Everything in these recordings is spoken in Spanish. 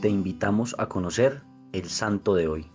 te invitamos a conocer el santo de hoy.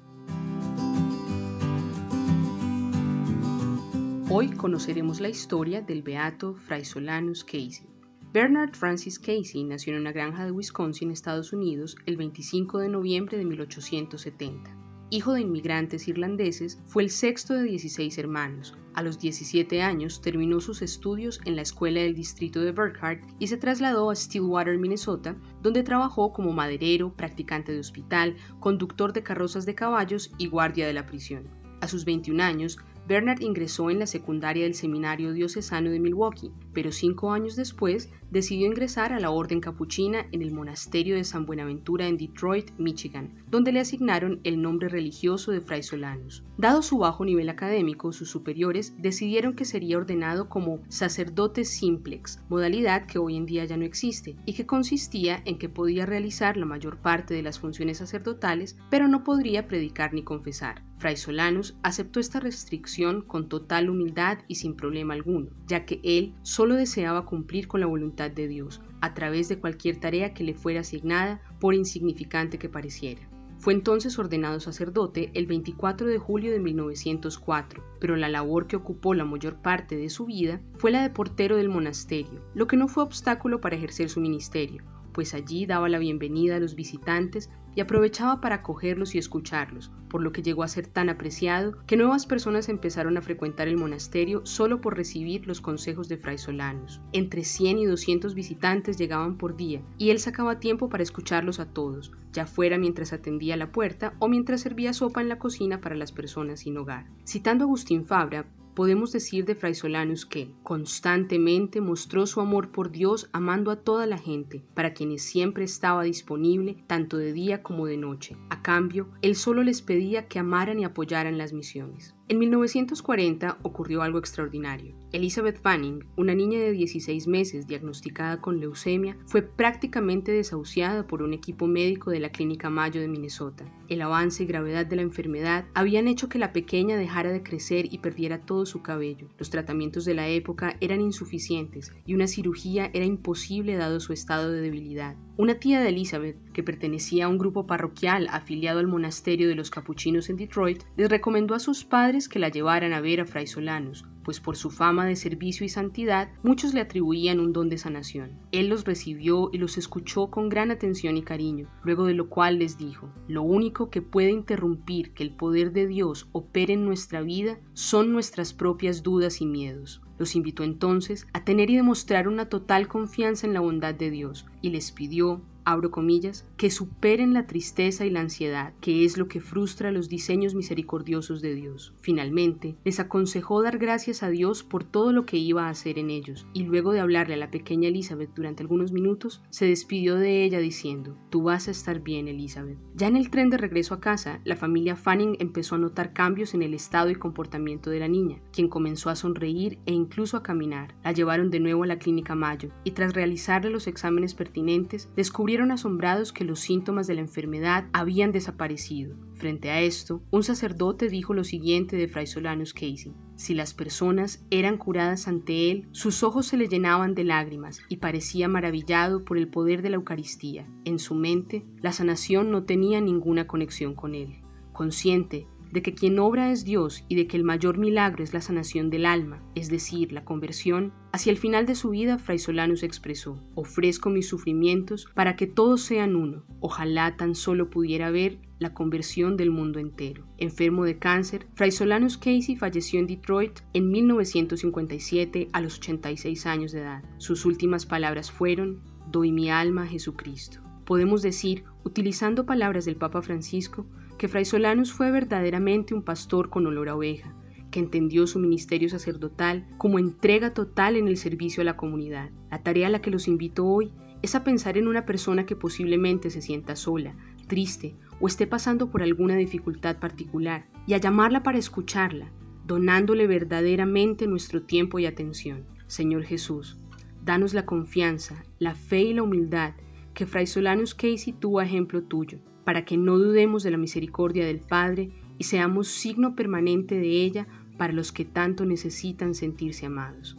Hoy conoceremos la historia del beato Fray Solanus Casey. Bernard Francis Casey nació en una granja de Wisconsin, Estados Unidos, el 25 de noviembre de 1870. Hijo de inmigrantes irlandeses, fue el sexto de 16 hermanos. A los 17 años terminó sus estudios en la escuela del distrito de Burkhardt y se trasladó a Stillwater, Minnesota, donde trabajó como maderero, practicante de hospital, conductor de carrozas de caballos y guardia de la prisión. A sus 21 años, Bernard ingresó en la secundaria del Seminario Diocesano de Milwaukee, pero cinco años después decidió ingresar a la Orden Capuchina en el Monasterio de San Buenaventura en Detroit, Michigan, donde le asignaron el nombre religioso de Fray Solanus. Dado su bajo nivel académico, sus superiores decidieron que sería ordenado como sacerdote simplex, modalidad que hoy en día ya no existe, y que consistía en que podía realizar la mayor parte de las funciones sacerdotales, pero no podría predicar ni confesar. Fray Solanus aceptó esta restricción con total humildad y sin problema alguno, ya que él solo deseaba cumplir con la voluntad de Dios a través de cualquier tarea que le fuera asignada, por insignificante que pareciera. Fue entonces ordenado sacerdote el 24 de julio de 1904, pero la labor que ocupó la mayor parte de su vida fue la de portero del monasterio, lo que no fue obstáculo para ejercer su ministerio, pues allí daba la bienvenida a los visitantes y aprovechaba para acogerlos y escucharlos, por lo que llegó a ser tan apreciado que nuevas personas empezaron a frecuentar el monasterio solo por recibir los consejos de Fray Solanus. Entre 100 y 200 visitantes llegaban por día y él sacaba tiempo para escucharlos a todos, ya fuera mientras atendía la puerta o mientras servía sopa en la cocina para las personas sin hogar. Citando a Agustín Fabra, podemos decir de Fray Solanus que constantemente mostró su amor por Dios amando a toda la gente, para quienes siempre estaba disponible tanto de día como de noche. A cambio, él solo les pedía que amaran y apoyaran las misiones. En 1940 ocurrió algo extraordinario. Elizabeth Fanning, una niña de 16 meses diagnosticada con leucemia, fue prácticamente desahuciada por un equipo médico de la Clínica Mayo de Minnesota. El avance y gravedad de la enfermedad habían hecho que la pequeña dejara de crecer y perdiera todo su cabello. Los tratamientos de la época eran insuficientes y una cirugía era imposible dado su estado de debilidad. Una tía de Elizabeth, que pertenecía a un grupo parroquial afiliado al monasterio de los capuchinos en Detroit, les recomendó a sus padres que la llevaran a ver a Fray Solanus, pues por su fama de servicio y santidad muchos le atribuían un don de sanación. Él los recibió y los escuchó con gran atención y cariño, luego de lo cual les dijo, lo único que puede interrumpir que el poder de Dios opere en nuestra vida son nuestras propias dudas y miedos. Los invitó entonces a tener y demostrar una total confianza en la bondad de Dios y les pidió abro comillas, que superen la tristeza y la ansiedad, que es lo que frustra los diseños misericordiosos de Dios. Finalmente, les aconsejó dar gracias a Dios por todo lo que iba a hacer en ellos, y luego de hablarle a la pequeña Elizabeth durante algunos minutos, se despidió de ella diciendo, Tú vas a estar bien, Elizabeth. Ya en el tren de regreso a casa, la familia Fanning empezó a notar cambios en el estado y comportamiento de la niña, quien comenzó a sonreír e incluso a caminar. La llevaron de nuevo a la clínica Mayo, y tras realizarle los exámenes pertinentes, descubrieron asombrados que los síntomas de la enfermedad habían desaparecido. Frente a esto, un sacerdote dijo lo siguiente de Fray Solanus Casey. Si las personas eran curadas ante él, sus ojos se le llenaban de lágrimas y parecía maravillado por el poder de la Eucaristía. En su mente, la sanación no tenía ninguna conexión con él. Consciente de que quien obra es Dios y de que el mayor milagro es la sanación del alma, es decir, la conversión, hacia el final de su vida Fray Solanus expresó, ofrezco mis sufrimientos para que todos sean uno, ojalá tan solo pudiera ver la conversión del mundo entero. Enfermo de cáncer, Fray Solanus Casey falleció en Detroit en 1957 a los 86 años de edad. Sus últimas palabras fueron, doy mi alma a Jesucristo. Podemos decir, utilizando palabras del Papa Francisco, que Fray Solanus fue verdaderamente un pastor con olor a oveja, que entendió su ministerio sacerdotal como entrega total en el servicio a la comunidad. La tarea a la que los invito hoy es a pensar en una persona que posiblemente se sienta sola, triste o esté pasando por alguna dificultad particular y a llamarla para escucharla, donándole verdaderamente nuestro tiempo y atención. Señor Jesús, danos la confianza, la fe y la humildad que Fray Solanus Casey tuvo ejemplo tuyo para que no dudemos de la misericordia del Padre y seamos signo permanente de ella para los que tanto necesitan sentirse amados.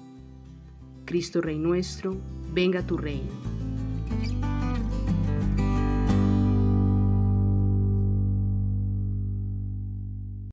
Cristo Rey nuestro, venga tu reino.